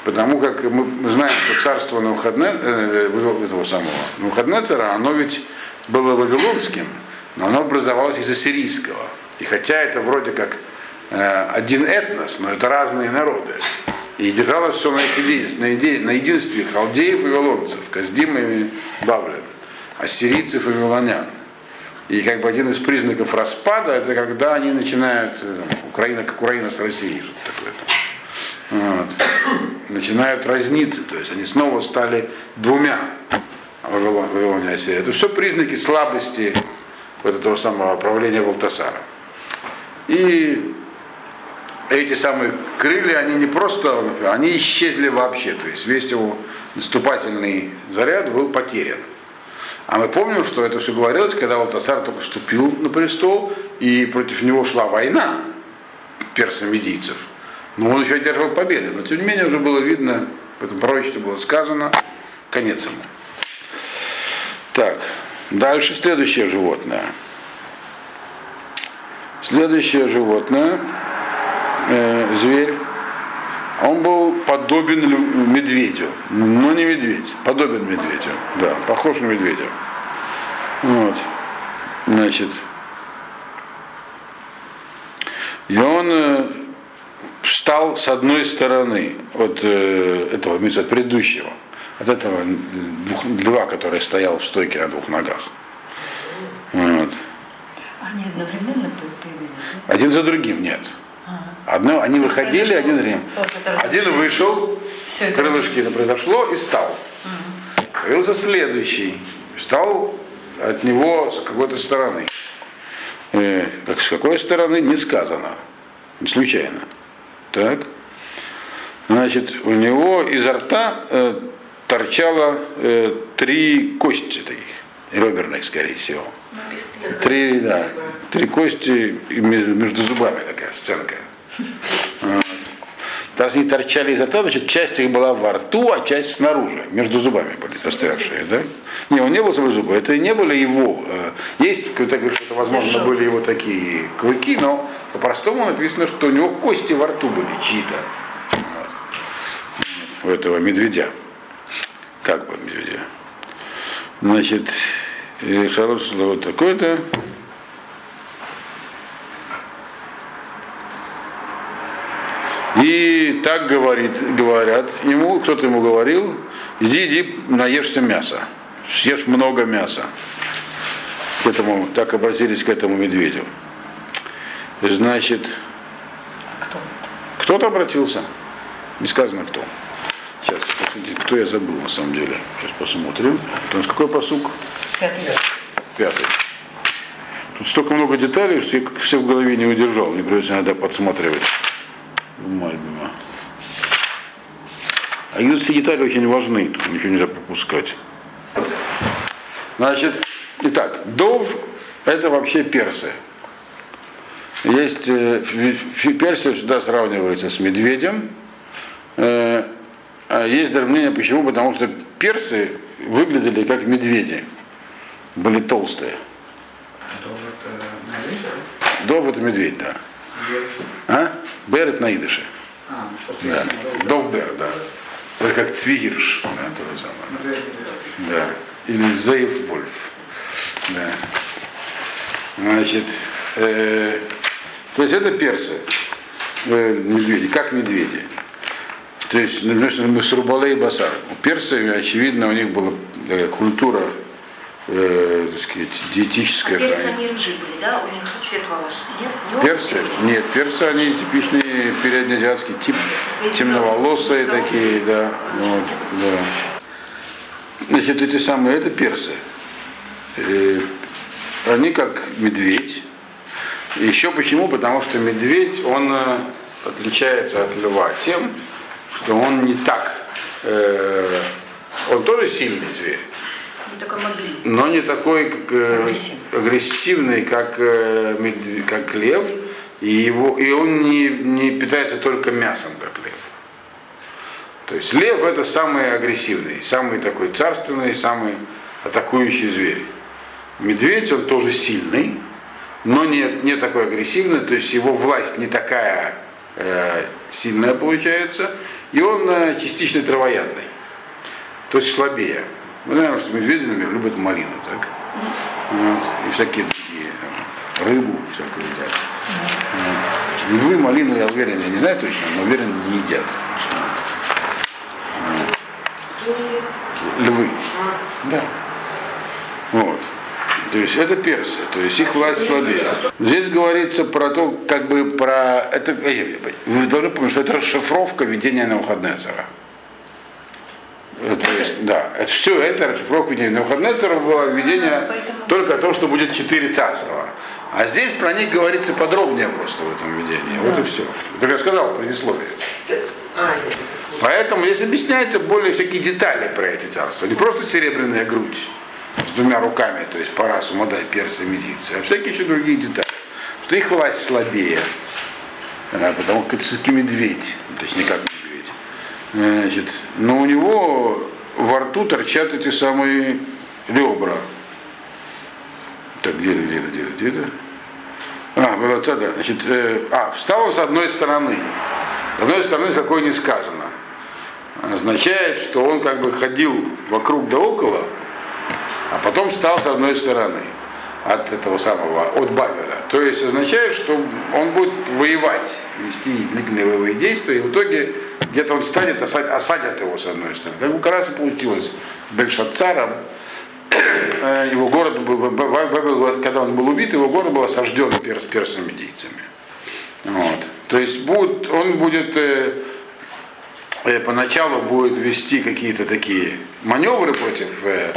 Потому как мы, мы знаем, что царство Навуходне, э, Вавил- этого самого Навуходнецера, оно ведь было вавилонским, но оно образовалось из ассирийского. И хотя это вроде как э, один этнос, но это разные народы. И держалось все на, их еди- на, иде- на единстве халдеев и вавилонцев, каздим и бавлин, ассирийцев и вавилонян. И как бы один из признаков распада, это когда они начинают, э, там, Украина как Украина с Россией, что-то такое. там. Вот. Начинают разниться, то есть они снова стали двумя Вавилон, Вавилон и Ассирия. Это все признаки слабости вот этого самого правления Валтасара. И эти самые крылья, они не просто, они исчезли вообще, то есть весь его наступательный заряд был потерян. А мы помним, что это все говорилось, когда Валтасар только вступил на престол, и против него шла война персов-медийцев. Но он еще одерживал победы. Но тем не менее уже было видно, в этом пророчестве было сказано, конец ему. Так, дальше следующее животное. Следующее животное, э, зверь, он был подобен медведю, но не медведь, подобен медведю, да, похож на медведя. Вот, значит, и он э, встал с одной стороны от э, этого, от предыдущего, от этого двух, льва, который стоял в стойке на двух ногах. Вот. Они одновременно появились? Один за другим нет. Ага. Одно, они выходили, один это Один вышел, крылышки это произошло и стал. Появился следующий, встал от него с какой-то стороны. Э, как, с какой стороны, не сказано. Не случайно. Так. Значит, у него изо рта э, торчало э, три кости таких, реберных, скорее всего. Написано. Три, да. Три кости и между зубами такая сценка. Вот. Раз они торчали изо рта, значит, часть их была во рту, а часть снаружи, между зубами были постоявшие, да? Не, он не был собой зубы, это не были его. э, Есть, кто-то говорит, что это, возможно, были его такие клыки, но по-простому написано, что у него кости во рту были чьи-то. Вот. У этого медведя. Как бы медведя. Значит, и Шалот вот такой-то. И так говорит, говорят ему, кто-то ему говорил, иди, иди, наешься мяса, съешь много мяса. К этому, так обратились к этому медведю. Значит, Кто? кто-то обратился. Не сказано кто. Сейчас, посмотрите, кто я забыл на самом деле. Сейчас посмотрим. У нас какой посук? Пятый. Пятый. Тут столько много деталей, что я все в голове не удержал. Мне придется иногда подсматривать. Мальбима. А все детали очень важны, тут ничего нельзя пропускать. Значит, итак, Дов это вообще персы. Есть э, персы всегда сравниваются с медведем. Э, а есть дробление почему? Потому что персы выглядели как медведи. Были толстые. Дов это медведь, да. А? Бер это на идыше. Да. Довбер, да. Это как цвигерш, да, то же самое. Да. Или Зейф Вольф. Да. Значит, э, то есть это персы, э, медведи, как медведи. То есть, например, мы с Рубалей Басар. У персы, очевидно, у них была э, культура, э, так сказать, диетическая. что Персы они- они рыжие были, да? У них цвет волос нет? Ну, Персы? Нет, персы они типичные переднеазиатский тип, темноволосые такие, да. Вот, да. Значит, эти самые, это персы. Э, Они как медведь. Еще почему? Потому что медведь, он э, отличается от льва тем, что он не так, э, он тоже сильный зверь, такой мобильный. но не такой как, э, Агрессивный. агрессивный, как, э, как лев, и, его, и он не, не питается только мясом, как лев. То есть лев это самый агрессивный, самый такой царственный, самый атакующий зверь. Медведь, он тоже сильный, но не, не такой агрессивный, то есть его власть не такая э, сильная получается, и он э, частично травоядный, то есть слабее. Мы знаем, что медведи, например, любят малину, так? Вот, и всякие другие, там, рыбу всякую едят. Вот. Львы малину, я уверен, я не знаю точно, но уверен, не едят. Львы. Да. Вот. То есть это персы, то есть их власть слабее. Здесь говорится про то, как бы про это. э, Вы должны помнить, что это расшифровка ведения на выходные цара. То есть, да, это все это расшифровка ведения. На выходные цара было видение поэтому- только о том, что будет четыре царства. А здесь про них говорится подробнее просто в этом видении. Вот и все. Это я сказал в предисловии. А. Поэтому здесь объясняется более всякие детали про эти царства. Не просто серебряная грудь с двумя руками, то есть пора сумадай, персы, медийцы, а всякие еще другие детали. Что их власть слабее, а, потому как это все-таки медведь, точнее как медведь. Значит, но у него во рту торчат эти самые ребра. Так, где-то, где-то, где-то, где-то. А, вот это, значит, э, а, встал он с одной стороны. С одной стороны, с какой не сказано. Означает, что он как бы ходил вокруг да около, а потом встал с одной стороны от этого самого, от Бавеля. То есть означает, что он будет воевать, вести длительные боевые действия, и в итоге где-то он станет, осадят, осадят его с одной стороны. Как раз и получилось с Бельшацаром, Э, его город был, когда он был убит, его город был осажден перс, персами-медийцами. Вот. То есть будет, он будет э, э, поначалу будет вести какие-то такие маневры против э,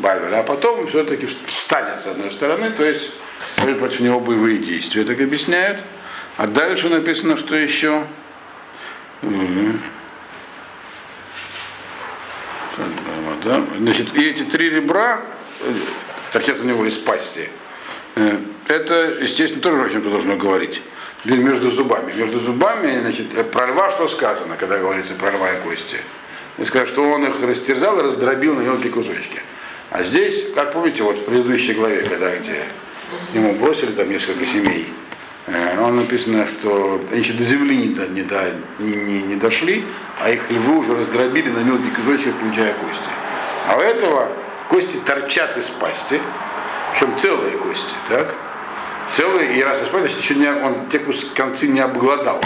Бавеля, а потом все-таки встанет с одной стороны, то есть будет против него боевые действия, так объясняют. А дальше написано, что еще. Значит, и эти три ребра торчат у него из пасти. Э, Это, естественно, тоже о чем-то должно говорить. Между зубами. Между зубами, значит, э, про льва что сказано, когда говорится про льва и кости? И сказать, что он их растерзал и раздробил на мелкие кусочки. А здесь, как помните, вот в предыдущей главе, когда где ему бросили там несколько семей, э, он написано, что они еще до земли не, до, не, до, не, не, дошли, а их львы уже раздробили на мелкие кусочки, включая кости. А у этого кости торчат из пасти, причем целые кости, так? Целые, и раз из пасти, еще не, он те концы не обглодал.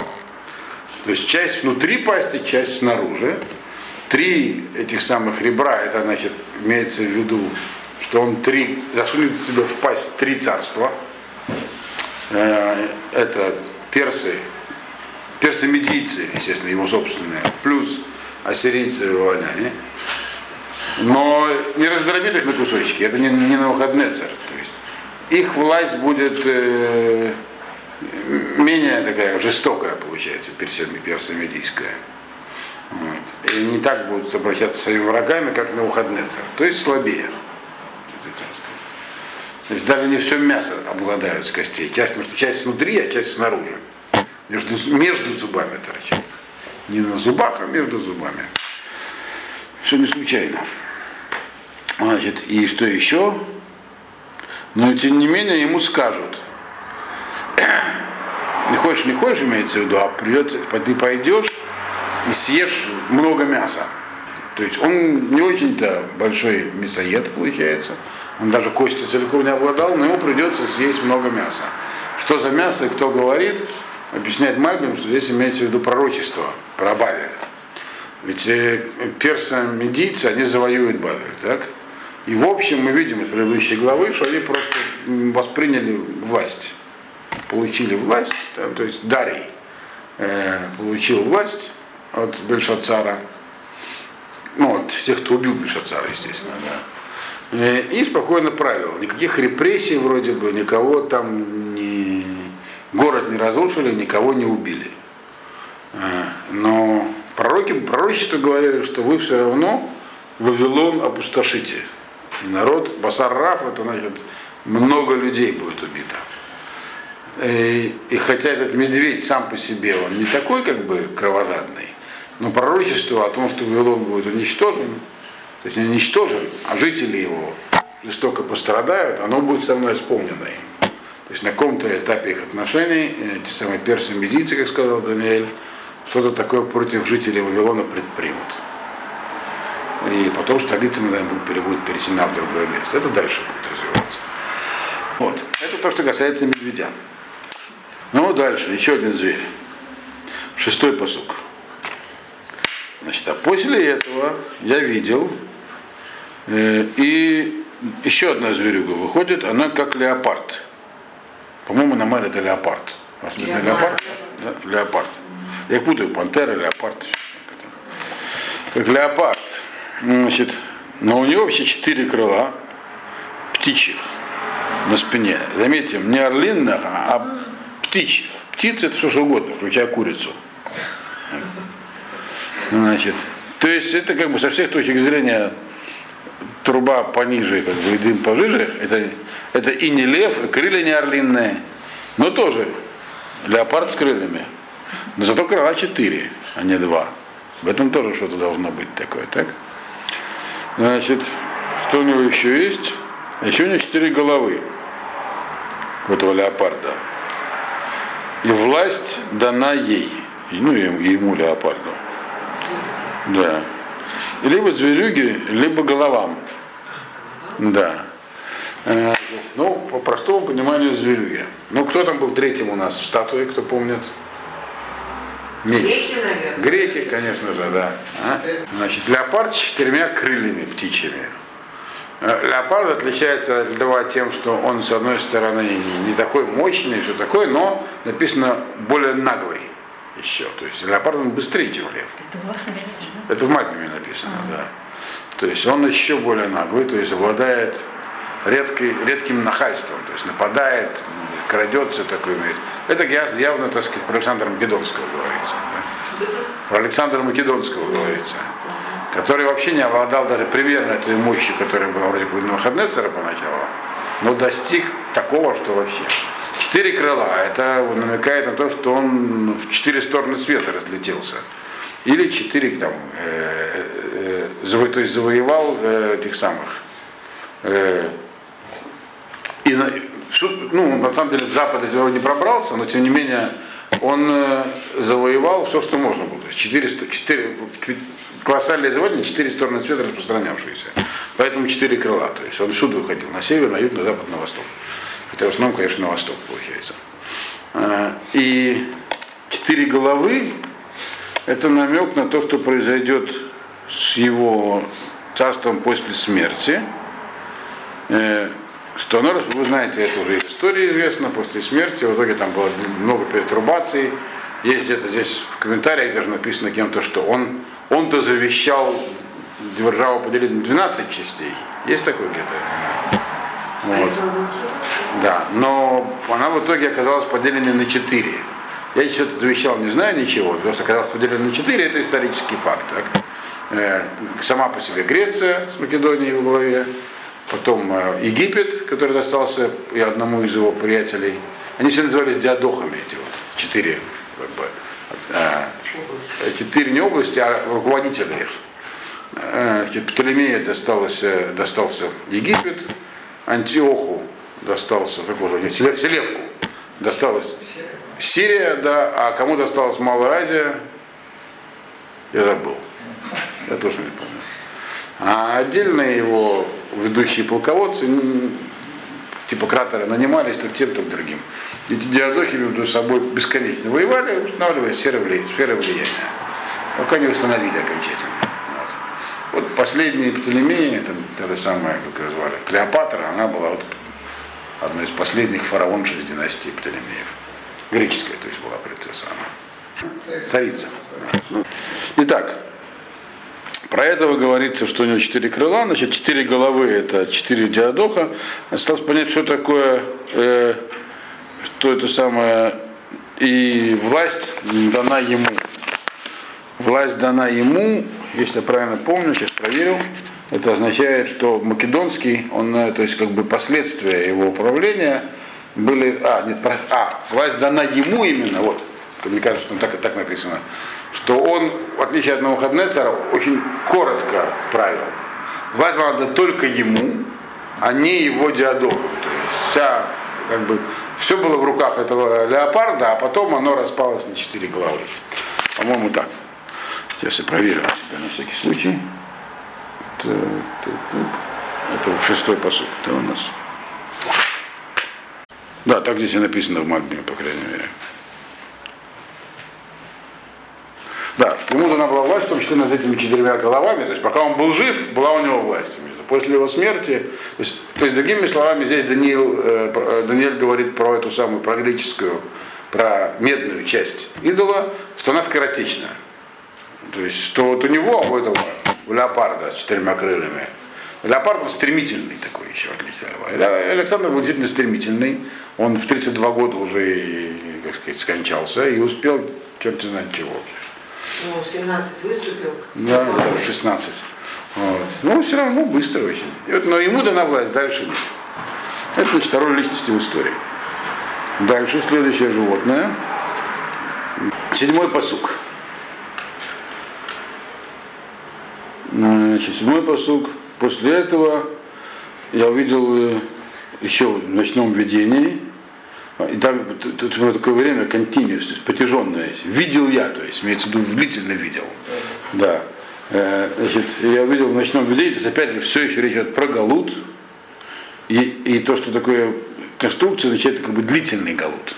То есть часть внутри пасти, часть снаружи. Три этих самых ребра, это значит, имеется в виду, что он три, засунет себе в пасть три царства. Э, это персы, персы-медийцы, естественно, его собственные, плюс ассирийцы и вавилоняне но не раздробит их на кусочки, это не, не на выходные царь. То есть их власть будет э, менее такая жестокая, получается, персо-медийская. Вот. И не так будут обращаться с своими врагами, как на выходные царь. То есть слабее. То есть даже не все мясо обладают с костей. Часть, потому часть внутри, а часть снаружи. Между, между зубами торчит. Не на зубах, а между зубами. Все не случайно. Значит, и что еще? Но тем не менее ему скажут, не хочешь, не хочешь, имеется в виду, а придется, ты пойдешь и съешь много мяса. То есть он не очень-то большой мясоед получается. Он даже кости целиком не обладал, но ему придется съесть много мяса. Что за мясо и кто говорит, объясняет Мальбим, что здесь имеется в виду пророчество про Бавель. Ведь э, персы-медийцы, они завоюют Бавель, так? И в общем мы видим из предыдущей главы, что они просто восприняли власть, получили власть, там, то есть Дарий э, получил власть от Бельшацара, ну, от тех, кто убил Бельшацара, естественно, да. Э, и спокойно правил. Никаких репрессий вроде бы, никого там не, город не разрушили, никого не убили. Э, но пророки, пророчество говорили, что вы все равно Вавилон опустошите. И народ, Басар это значит, много людей будет убито. И, и хотя этот медведь сам по себе, он не такой как бы кровожадный, но пророчество о том, что Вавилон будет уничтожен, то есть не уничтожен, а жители его жестоко пострадают, оно будет все равно исполнено им. То есть на каком-то этапе их отношений эти самые персы медийцы, как сказал Даниэль, что-то такое против жителей Вавилона предпримут и потом столица будет пересена в другое место. Это дальше будет развиваться. Вот. Это то, что касается медведя. Ну, дальше, еще один зверь. Шестой посук. Значит, а после этого я видел, э, и еще одна зверюга выходит, она как леопард. По-моему, на море это леопард. Это леопард? Да? Леопард. Я путаю, пантера, леопард. Как леопард. Значит, но у него вообще четыре крыла птичьих на спине. Заметьте, не орлиных, а птичьих. Птицы это все что угодно, включая курицу. Значит, то есть это как бы со всех точек зрения труба пониже, как бы и дым пожиже, это, это и не лев, и крылья не орлиные, но тоже леопард с крыльями. Но зато крыла четыре, а не два. В этом тоже что-то должно быть такое, так? Значит, что у него еще есть? Еще у него четыре головы у этого леопарда. И власть дана ей. Ну, ему, леопарду. Да. И либо зверюги, либо головам. Да. Э, ну, по простому пониманию зверюги. Ну, кто там был третьим у нас в статуе, кто помнит? Меч. Греки, наверное. Греки, конечно же, да. А? Значит, леопард с четырьмя крыльями птичьими. Э, леопард отличается от льва тем, что он, с одной стороны, не такой мощный, все такое, но написано более наглый еще. То есть леопард он быстрее, чем лев. Это у вас написано? Это в Мальбиме написано, а. да. То есть он еще более наглый, то есть обладает редкой, редким нахальством, то есть нападает, крадет, все такое имеет. Это явно, так сказать, про Александра Македонского говорится. Да? Про Александра Македонского говорится. Который вообще не обладал даже примерно той мощи, которая была вроде бы на выходные царя поначалу. но достиг такого, что вообще. Четыре крыла, это намекает на то, что он в четыре стороны света разлетелся. Или четыре там, э, э, то есть завоевал э, этих самых. Э, и, ну, на самом деле, Запад из него не пробрался, но тем не менее он э, завоевал все, что можно было. То есть 400, 4, колоссальное завоевание, четыре стороны света распространявшиеся. Поэтому четыре крыла. То есть он всюду выходил. На север, на юг, на запад, на восток. Хотя в основном, конечно, на восток получается. И четыре головы это намек на то, что произойдет с его царством после смерти. Э, что оно, вы знаете, это уже из истории известно, после смерти, в итоге там было много перетрубаций. Есть где-то здесь в комментариях даже написано кем-то, что он, он-то завещал державу поделить на 12 частей. Есть такое где-то? Вот. Да, но она в итоге оказалась поделена на 4. Я что-то завещал, не знаю ничего, потому что оказалось поделена на 4, это исторический факт. Так? Э, сама по себе Греция с Македонией в главе, потом э, Египет, который достался и одному из его приятелей. Они все назывались диадохами, эти вот, четыре, как бы, э, четыре не области, а руководители их. Птолемея достался, достался Египет, Антиоху достался, как уже, Селевку досталось Сирия, да, а кому досталась Малая Азия, я забыл. Я тоже не помню. А отдельные его ведущие полководцы, типа кратера, нанимались то тем, то другим. Эти диадохи между собой бесконечно воевали, устанавливая сферы влияния, пока не установили окончательно. Вот, последние Птолемеи, это та же самая, как ее звали, Клеопатра, она была вот одной из последних фараонш из династии Птолемеев. Греческая, то есть была принцесса она. Царица. Итак, про этого говорится, что у него четыре крыла, значит, четыре головы это четыре диадоха. Осталось понять, что такое, э, что это самое, и власть дана ему. Власть дана ему, если я правильно помню, сейчас проверил, это означает, что македонский, он, э, то есть как бы последствия его управления были, а, нет, а, власть дана ему именно, вот, мне кажется, там так, так написано, что он, в отличие от Навуходнецера, очень коротко правил. Власть надо только ему, а не его диадохам. То есть вся, как бы, все было в руках этого леопарда, а потом оно распалось на четыре главы. По-моему, так. Сейчас я проверю себя на всякий случай. Это, шестой посуд. Это у нас. Да, так здесь и написано в Мальбиме, по крайней мере. Да, ему дана была власть, в том числе над этими четырьмя головами, то есть пока он был жив, была у него власть. После его смерти, то есть, то есть другими словами, здесь Даниил, э, э, Даниэль говорит про эту самую, про греческую, про медную часть идола, что она скоротечна. То есть, что вот у него, у этого у леопарда с четырьмя крыльями, леопард он стремительный такой еще, отличный. Александр был действительно стремительный, он в 32 года уже, как сказать, скончался и успел черт знает чего. Ну, 17 выступил. Да, да, 16. Вот. Ну, все равно быстро очень. И вот, но ему дана власть, дальше нет. Это значит, второй личности в истории. Дальше следующее животное. Седьмой посук. Значит, седьмой посук. После этого я увидел э, еще в ночном видении, и там тут было такое время continuous, то есть протяженное. Видел я, то есть имеется в виду длительно видел. Да. Э, значит, я увидел в ночном видении, то есть опять же все еще речь идет про галут. И, и то, что такое конструкция, означает как бы длительный галут.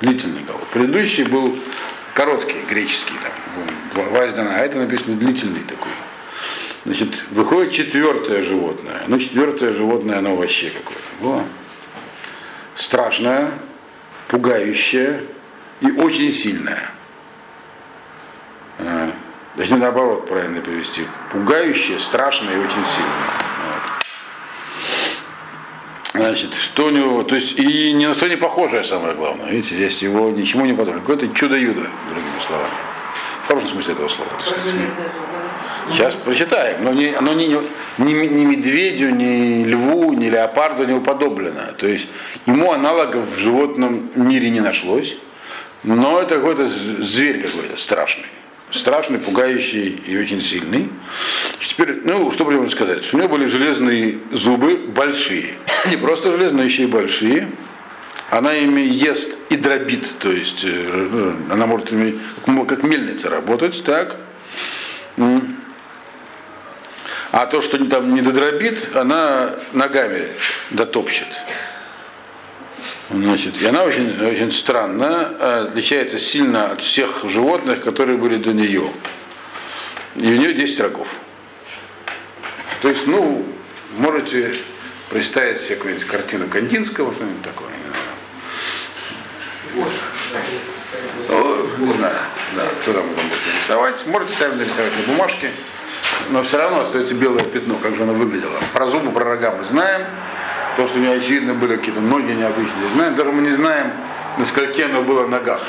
Длительный галут. Предыдущий был короткий, греческий, там, Вайздана, а это написано длительный такой. Значит, выходит четвертое животное. Ну, четвертое животное, оно вообще какое-то страшная, пугающая и очень сильная. А, точнее, наоборот, правильно перевести. Пугающая, страшная и очень сильная. Вот. Значит, что у него, то есть и ни на что не похожее самое главное. Видите, здесь его ничему не подобно. Какое-то чудо-юдо, другими словами. В хорошем смысле этого слова. Сейчас прочитаем, но, не, но не, ни, ни медведю, ни льву, ни леопарду не уподоблено. То есть ему аналогов в животном мире не нашлось, но это какой-то зверь какой-то страшный. Страшный, пугающий и очень сильный. Теперь, ну, что будем сказать? Что у него были железные зубы большие. Не просто железные, еще и большие. Она ими ест и дробит, то есть э, она может ими как мельница работать, так. А то, что там не додробит, она ногами дотопчет. Значит, и она очень, очень странно, а, отличается сильно от всех животных, которые были до нее. И у нее 10 рогов. То есть, ну, можете представить себе какую-нибудь картину Кандинского, что-нибудь такое. Не знаю. Да, кто там будет рисовать. Можете сами нарисовать на бумажке но все равно остается белое пятно, как же оно выглядело. Про зубы, про рога мы знаем, то, что у него, очевидно, были какие-то ноги необычные, знаем. Даже мы не знаем, на скольки оно было ногах.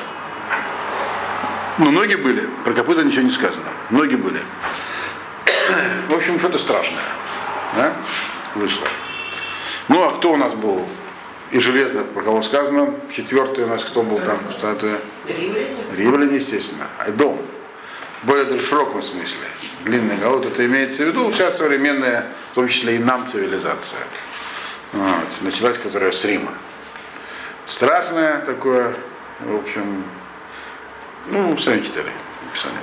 Но ноги были, про копыта ничего не сказано. Ноги были. В общем, что-то страшное. Да? Вышло. Ну, а кто у нас был? И железно, про кого сказано. Четвертый у нас кто был там? Статуя? Римляне. Римляне, естественно. Айдом более даже широком смысле. Длинный голод, это имеется в виду вся современная, в том числе и нам, цивилизация. Вот, началась, которая с Рима. Страшное такое, в общем, ну, сами читали описание.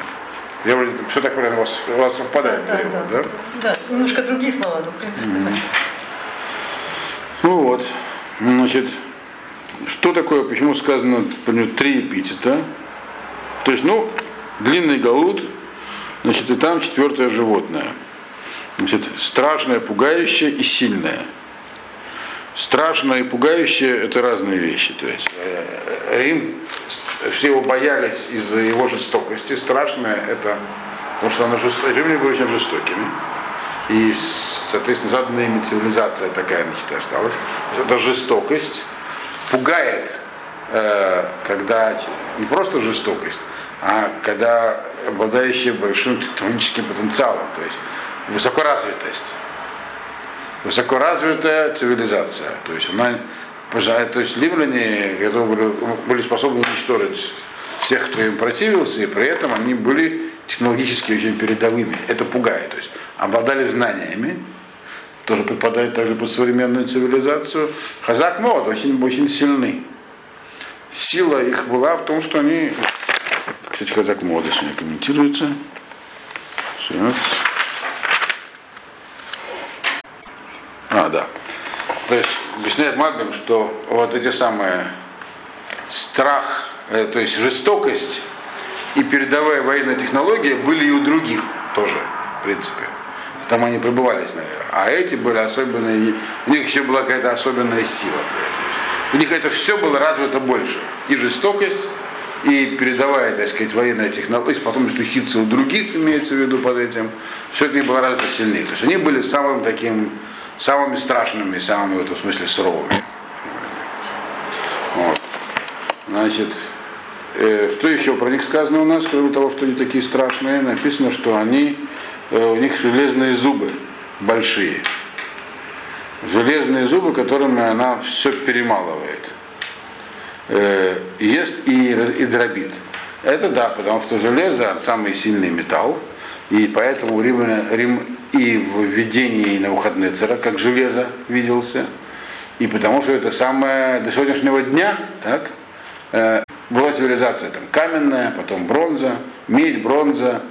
Я вроде, все так вроде у вас, у вас совпадает, да, перевод, да, да? да? немножко другие слова, но в принципе mm-hmm. так. Ну вот, значит, что такое, почему сказано, например, три эпитета? То есть, ну, длинный галут, значит, и там четвертое животное. Значит, страшное, пугающее и сильное. Страшное и пугающее – это разные вещи. То есть э, Рим, все его боялись из-за его жестокости. Страшное – это потому что она жест... римляне были очень жестокими. И, соответственно, заданная ими цивилизация такая, значит, и осталась. Это жестокость пугает, э, когда не просто жестокость, а когда обладающие большим технологическим потенциалом, то есть высокоразвитость. Высокоразвитая цивилизация. То есть она то есть римляне были, были способны уничтожить всех, кто им противился, и при этом они были технологически очень передовыми. Это пугает. То есть обладали знаниями, тоже попадает также под современную цивилизацию. Хазак мод очень, очень сильный. Сила их была в том, что они кстати, Хазак Мода сегодня комментируется. Сейчас. А, да. То есть объясняет Мальбим, что вот эти самые страх, э, то есть жестокость и передовая военная технология были и у других тоже, в принципе. Там они пребывались, наверное. А эти были особенные, у них еще была какая-то особенная сила. У них это все было развито больше. И жестокость, и передавая, так сказать, военная технология, потом если учиться у других, имеется в виду под этим, все это было развито сильнее. То есть они были самым таким, самыми страшными, самыми в этом смысле суровыми. Вот. Значит, э, что еще про них сказано у нас, кроме того, что они такие страшные, написано, что они, э, у них железные зубы большие. Железные зубы, которыми она все перемалывает э, ест и, и дробит. Это да, потому что железо самый сильный металл, и поэтому Рим, Рим и в видении на выходные цара как железо виделся, и потому что это самое до сегодняшнего дня, так, э, была цивилизация там каменная, потом бронза, медь, бронза,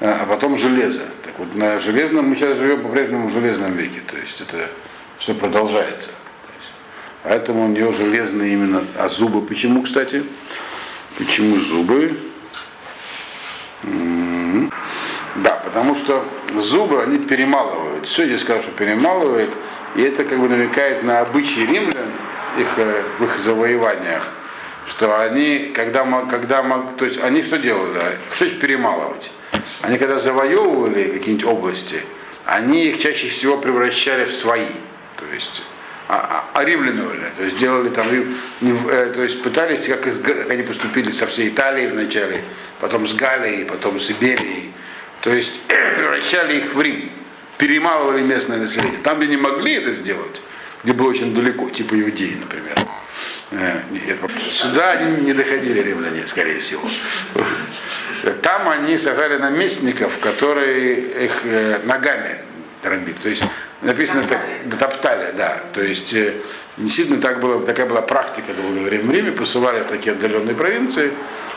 э, а потом железо. Так вот на железном мы сейчас живем по-прежнему в железном веке, то есть это все продолжается. Поэтому у нее железные именно. А зубы почему, кстати? Почему зубы? М-м-м. Да, потому что зубы, они перемалывают. Все здесь сказал, что перемалывает. И это как бы намекает на обычаи римлян их, э, в их завоеваниях. Что они, когда, когда то есть они что делали? Что значит перемалывать? Они когда завоевывали какие-нибудь области, они их чаще всего превращали в свои. То есть а, а, а то есть делали там, э, то есть пытались, как, как они поступили со всей Италией вначале, потом с Галией, потом с Иберией, то есть превращали их в Рим. перемалывали местное население. Там, где не могли это сделать, где было очень далеко, типа Иудеи, например. Э, Сюда они не доходили римляне, скорее всего. Там они сажали наместников, которые их э, ногами дробили. То есть написано так, топтали, да. То есть э, действительно так было, такая была практика долгое время в Риме, посылали в такие отдаленные провинции,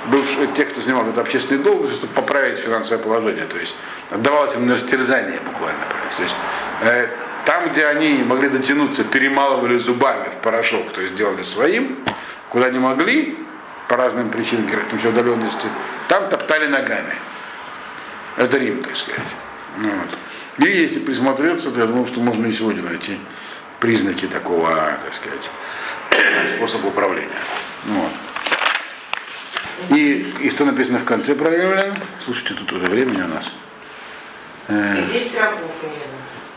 был тех, кто занимал этот общественный долг, чтобы поправить финансовое положение. То есть отдавалось им на растерзание буквально. То есть э, там, где они могли дотянуться, перемалывали зубами в порошок, то есть делали своим, куда не могли, по разным причинам, как-то удаленности, там топтали ногами. Это Рим, так сказать. Ну вот. И если присмотреться, то я думаю, что можно и сегодня найти признаки такого, так сказать, способа управления. Вот. И, и что написано в конце про римлян? Слушайте, тут уже времени у нас. Э, И 10 рабов у него.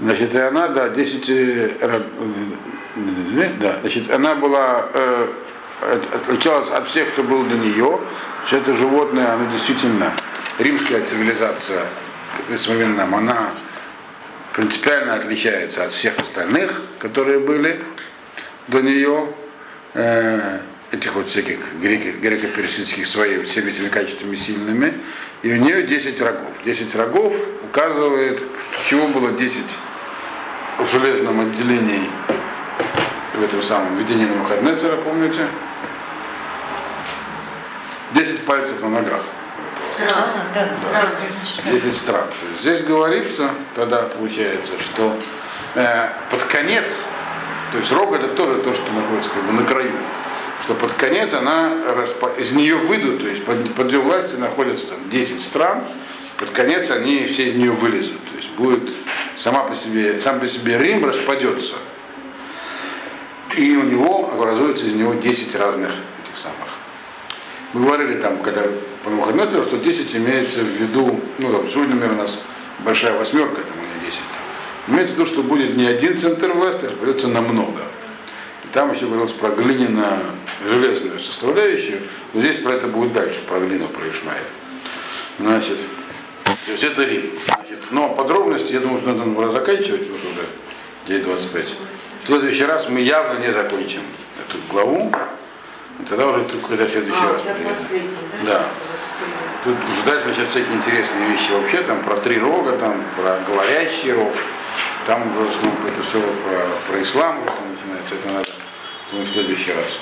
Значит, и она, да, 10 э, раб- э, да, значит, она была, э, от- отличалась от всех, кто был до нее, что это животное, оно действительно, римская цивилизация, в современном, она принципиально отличается от всех остальных, которые были до нее, э, этих вот всяких греко- греко-персидских своими всеми этими качествами сильными, и у нее 10 рогов. 10 рогов указывает, чего было 10 в железном отделении в этом самом видении на Навуходнецера, помните? 10 пальцев на ногах. А, да, странно. 10 стран. То есть здесь говорится, тогда получается, что э, под конец, то есть рог это тоже то, что находится как бы на краю, что под конец она распа- из нее выйдут, то есть под, под ее властью находятся там 10 стран, под конец они все из нее вылезут. То есть будет сама по себе, сам по себе Рим распадется. И у него образуется из него 10 разных этих самых мы говорили там, когда по Навуходоносору, что 10 имеется в виду, ну там, сегодня, например, у нас большая восьмерка, там, не 10. Имеется в виду, что будет не один центр власти, а распадется на много. И там еще говорилось про глиняно-железную составляющую, но здесь про это будет дальше, про глину, про Ишмаэля. Значит, то есть это Рим. Значит, но подробности, я думаю, что надо было заканчивать вот уже 9.25. В следующий раз мы явно не закончим эту главу. Тогда уже какой-то следующий А, раз. последний, да? Тут уже дальше начать всякие интересные вещи вообще, там про три рога, там про говорящий рог, там уже в основном это все про, про ислам вот, там начинается, это надо в следующий раз.